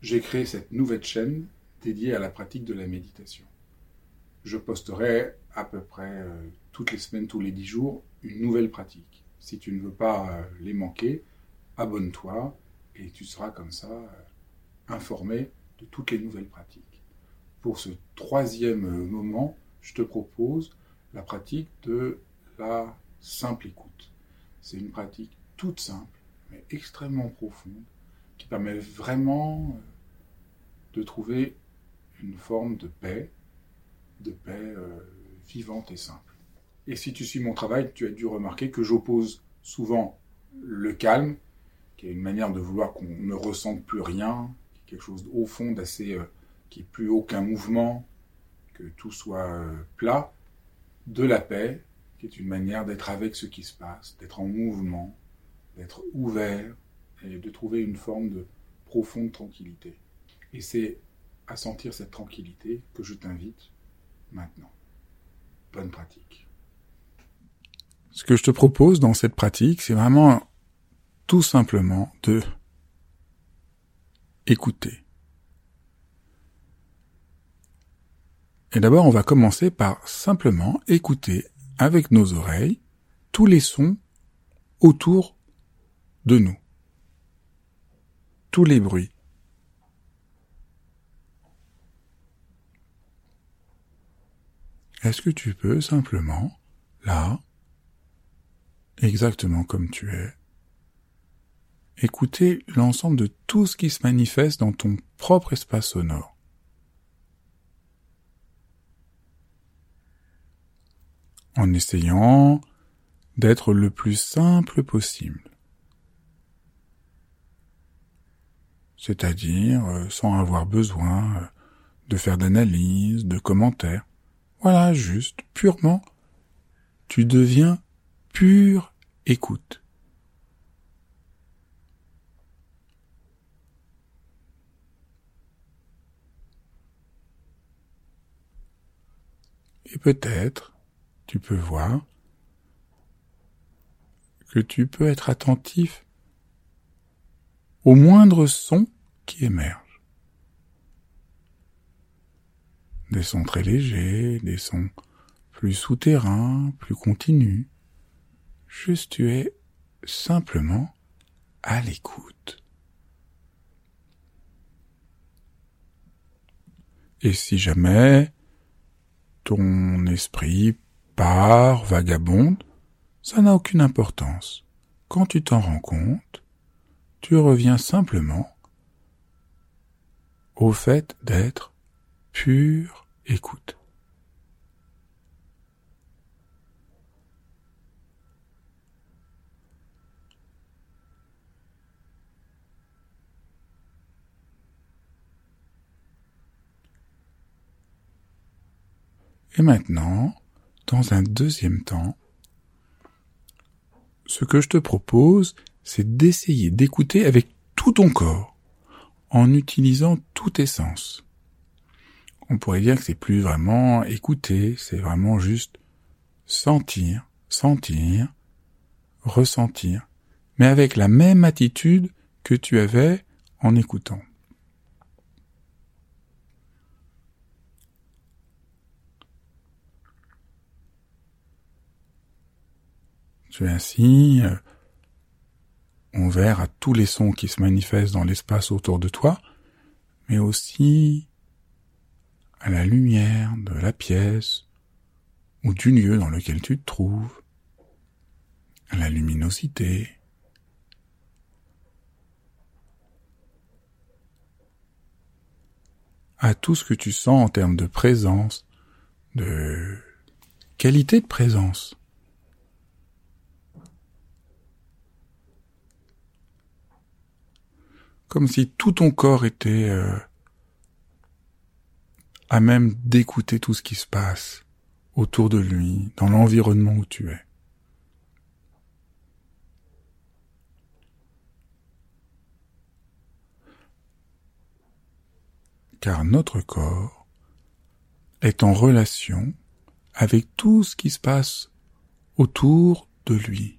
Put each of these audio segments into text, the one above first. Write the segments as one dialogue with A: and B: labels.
A: j'ai créé cette nouvelle chaîne dédiée à la pratique de la méditation. Je posterai à peu près euh, toutes les semaines, tous les dix jours, une nouvelle pratique. Si tu ne veux pas euh, les manquer, abonne-toi et tu seras comme ça euh, informé de toutes les nouvelles pratiques. Pour ce troisième moment, je te propose la pratique de la simple écoute. C'est une pratique toute simple, mais extrêmement profonde, permet vraiment euh, de trouver une forme de paix, de paix euh, vivante et simple. Et si tu suis mon travail, tu as dû remarquer que j'oppose souvent le calme, qui est une manière de vouloir qu'on ne ressente plus rien, quelque chose au fond d'assez, euh, qui n'est plus aucun mouvement, que tout soit plat, de la paix, qui est une manière d'être avec ce qui se passe, d'être en mouvement, d'être ouvert et de trouver une forme de profonde tranquillité. Et c'est à sentir cette tranquillité que je t'invite maintenant. Bonne pratique. Ce que je te propose dans cette pratique, c'est vraiment tout simplement de écouter. Et d'abord, on va commencer par simplement écouter avec nos oreilles tous les sons autour de nous. Les bruits. Est-ce que tu peux simplement, là, exactement comme tu es, écouter l'ensemble de tout ce qui se manifeste dans ton propre espace sonore? En essayant d'être le plus simple possible. C'est-à-dire euh, sans avoir besoin euh, de faire d'analyse, de commentaires. Voilà, juste, purement, tu deviens pure écoute. Et peut-être tu peux voir que tu peux être attentif au moindre son qui. Des sons très légers, des sons plus souterrains, plus continus. Juste tu es simplement à l'écoute. Et si jamais ton esprit part, vagabonde, ça n'a aucune importance. Quand tu t'en rends compte, tu reviens simplement au fait d'être pure écoute. Et maintenant, dans un deuxième temps, ce que je te propose, c'est d'essayer d'écouter avec tout ton corps, en utilisant tous tes sens. On pourrait dire que c'est plus vraiment écouter, c'est vraiment juste sentir, sentir, ressentir, mais avec la même attitude que tu avais en écoutant. Tu es ainsi à tous les sons qui se manifestent dans l'espace autour de toi, mais aussi à la lumière de la pièce ou du lieu dans lequel tu te trouves, à la luminosité. à tout ce que tu sens en termes de présence, de qualité de présence. Comme si tout ton corps était euh, à même d'écouter tout ce qui se passe autour de lui, dans l'environnement où tu es. Car notre corps est en relation avec tout ce qui se passe autour de lui.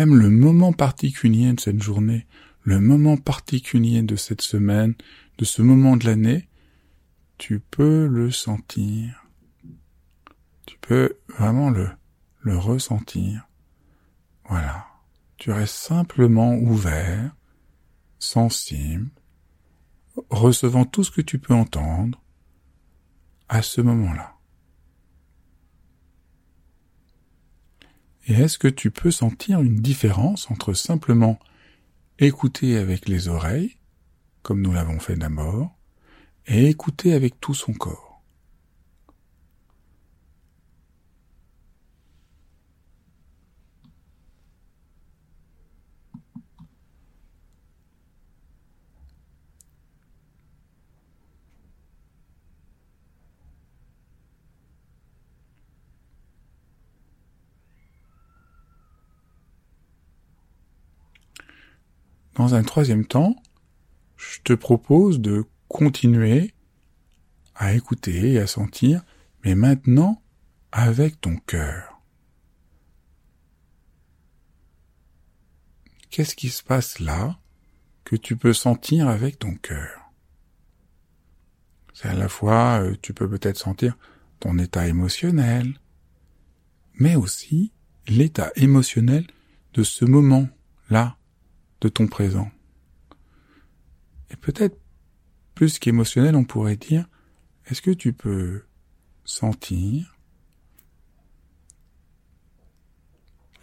A: Même le moment particulier de cette journée,
B: le moment particulier de cette semaine, de ce moment de l'année, tu peux le sentir. Tu peux vraiment le, le ressentir. Voilà. Tu restes simplement ouvert, sensible, recevant tout ce que tu peux entendre à ce moment-là. Et est-ce que tu peux sentir une différence entre simplement écouter avec les oreilles, comme nous l'avons fait d'abord, et écouter avec tout son corps? Dans un troisième temps, je te propose de continuer à écouter et à sentir, mais maintenant avec ton cœur. Qu'est-ce qui se passe là que tu peux sentir avec ton cœur? C'est à la fois, euh, tu peux peut-être sentir ton état émotionnel, mais aussi l'état émotionnel de ce moment-là, de ton présent. Et peut-être plus qu'émotionnel, on pourrait dire, est-ce que tu peux sentir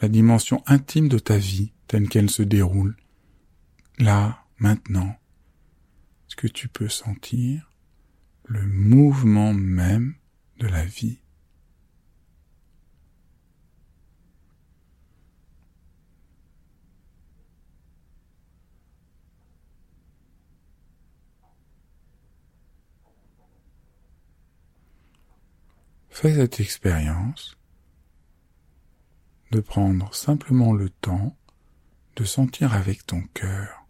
B: la dimension intime de ta vie telle qu'elle se déroule, là, maintenant? Est-ce que tu peux sentir le mouvement même de la vie? Fais cette expérience de prendre simplement le temps de sentir avec ton cœur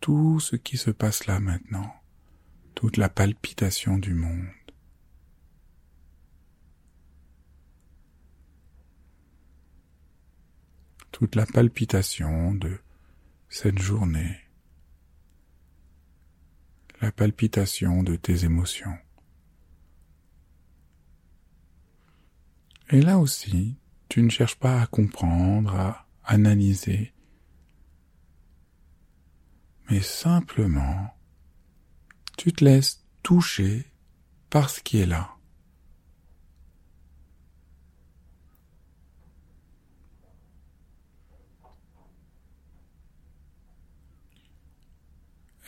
B: tout ce qui se passe là maintenant, toute la palpitation du monde. toute la palpitation de cette journée, la palpitation de tes émotions. Et là aussi, tu ne cherches pas à comprendre, à analyser, mais simplement, tu te laisses toucher par ce qui est là.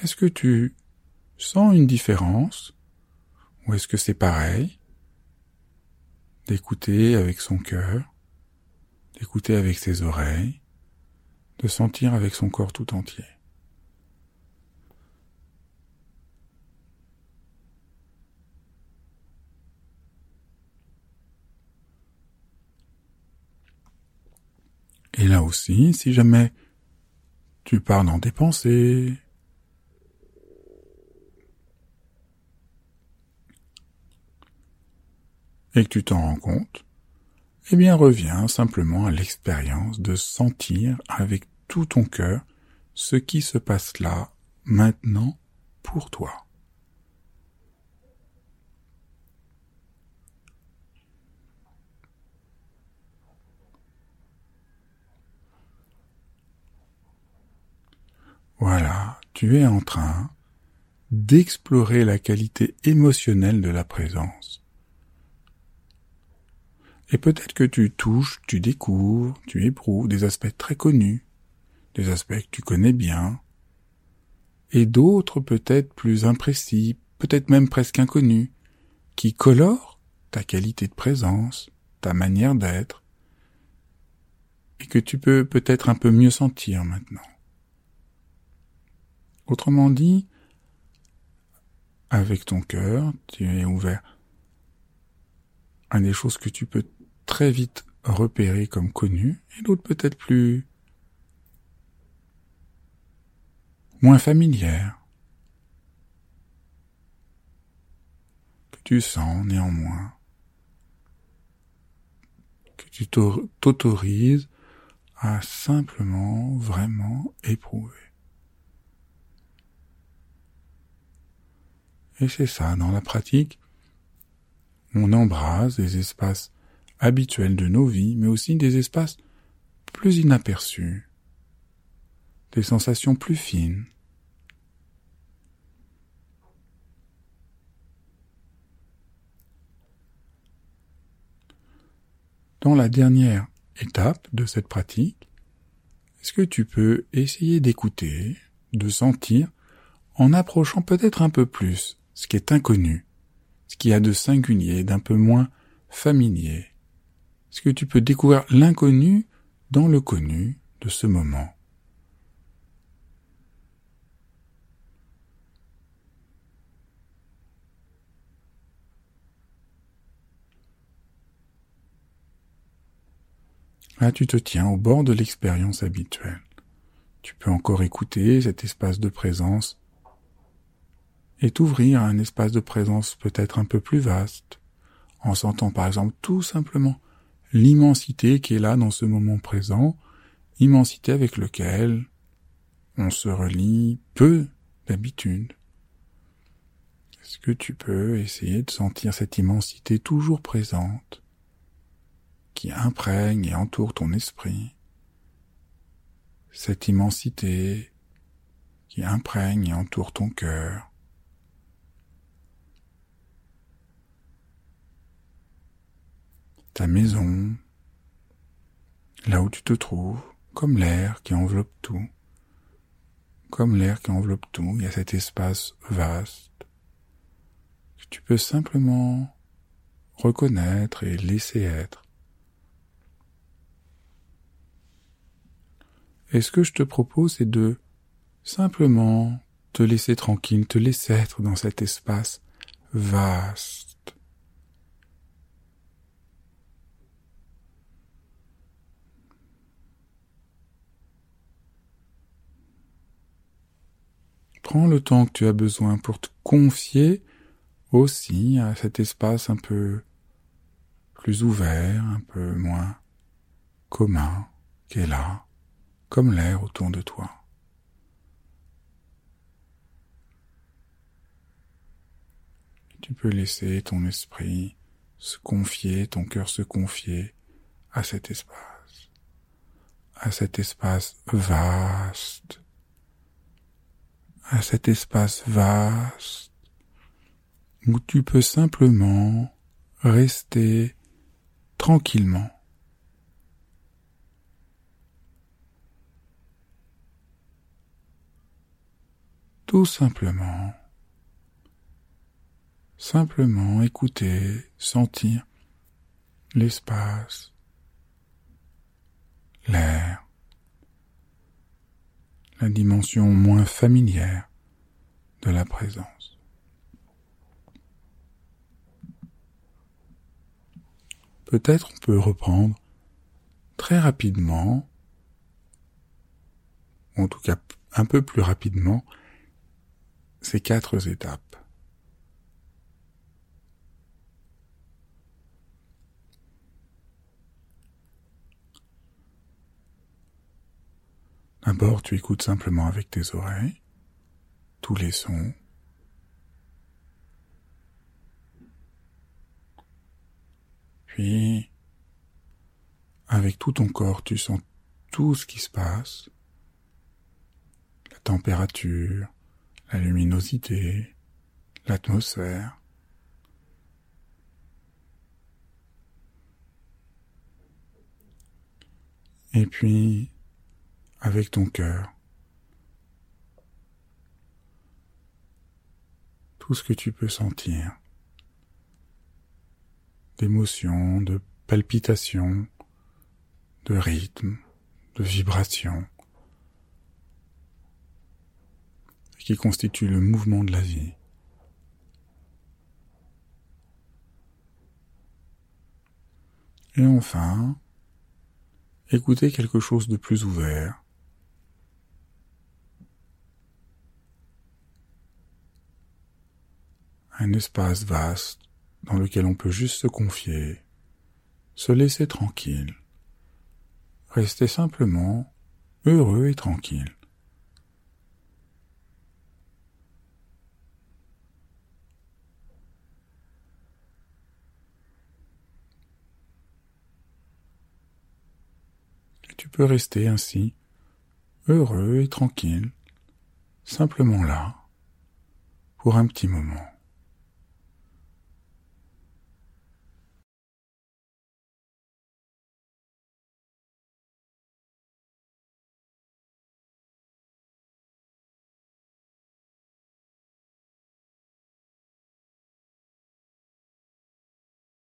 B: Est-ce que tu sens une différence ou est-ce que c'est pareil? D'écouter avec son cœur, d'écouter avec ses oreilles, de sentir avec son corps tout entier. Et là aussi, si jamais tu pars dans tes pensées, et que tu t'en rends compte, eh bien reviens simplement à l'expérience de sentir avec tout ton cœur ce qui se passe là, maintenant, pour toi. Voilà, tu es en train d'explorer la qualité émotionnelle de la présence. Et peut-être que tu touches, tu découvres, tu éprouves des aspects très connus, des aspects que tu connais bien, et d'autres peut-être plus imprécis, peut-être même presque inconnus, qui colorent ta qualité de présence, ta manière d'être, et que tu peux peut-être un peu mieux sentir maintenant. Autrement dit, avec ton cœur, tu es ouvert à des choses que tu peux très vite repéré comme connu et d'autres peut-être plus moins familières que tu sens néanmoins que tu t'autorises à simplement vraiment éprouver. Et c'est ça, dans la pratique, on embrase des espaces habituels de nos vies, mais aussi des espaces plus inaperçus, des sensations plus fines. Dans la dernière étape de cette pratique, est-ce que tu peux essayer d'écouter, de sentir, en approchant peut-être un peu plus ce qui est inconnu, ce qui a de singulier, d'un peu moins familier? Est-ce que tu peux découvrir l'inconnu dans le connu de ce moment? Là, tu te tiens au bord de l'expérience habituelle. Tu peux encore écouter cet espace de présence et t'ouvrir à un espace de présence peut-être un peu plus vaste, en sentant par exemple tout simplement l'immensité qui est là dans ce moment présent, immensité avec lequel on se relie peu d'habitude. Est-ce que tu peux essayer de sentir cette immensité toujours présente qui imprègne et entoure ton esprit, cette immensité qui imprègne et entoure ton cœur. Ta maison, là où tu te trouves, comme l'air qui enveloppe tout, comme l'air qui enveloppe tout, il y a cet espace vaste que tu peux simplement reconnaître et laisser être. Et ce que je te propose, c'est de simplement te laisser tranquille, te laisser être dans cet espace vaste. Prends le temps que tu as besoin pour te confier aussi à cet espace un peu plus ouvert, un peu moins commun qui est là comme l'air autour de toi. Tu peux laisser ton esprit se confier, ton cœur se confier à cet espace, à cet espace vaste, à cet espace vaste où tu peux simplement rester tranquillement. Tout simplement, simplement écouter, sentir l'espace, l'air, la dimension moins familière de la présence. Peut-être on peut reprendre très rapidement, en tout cas un peu plus rapidement, ces quatre étapes. D'abord, tu écoutes simplement avec tes oreilles tous les sons. Puis, avec tout ton corps, tu sens tout ce qui se passe, la température, la luminosité, l'atmosphère. Et puis, avec ton cœur, tout ce que tu peux sentir, d'émotions, de palpitations, de rythme, de vibrations. qui constitue le mouvement de la vie. Et enfin, écoutez quelque chose de plus ouvert. un espace vaste dans lequel on peut juste se confier, se laisser tranquille, rester simplement heureux et tranquille. Tu peux rester ainsi, heureux et tranquille, simplement là, pour un petit moment.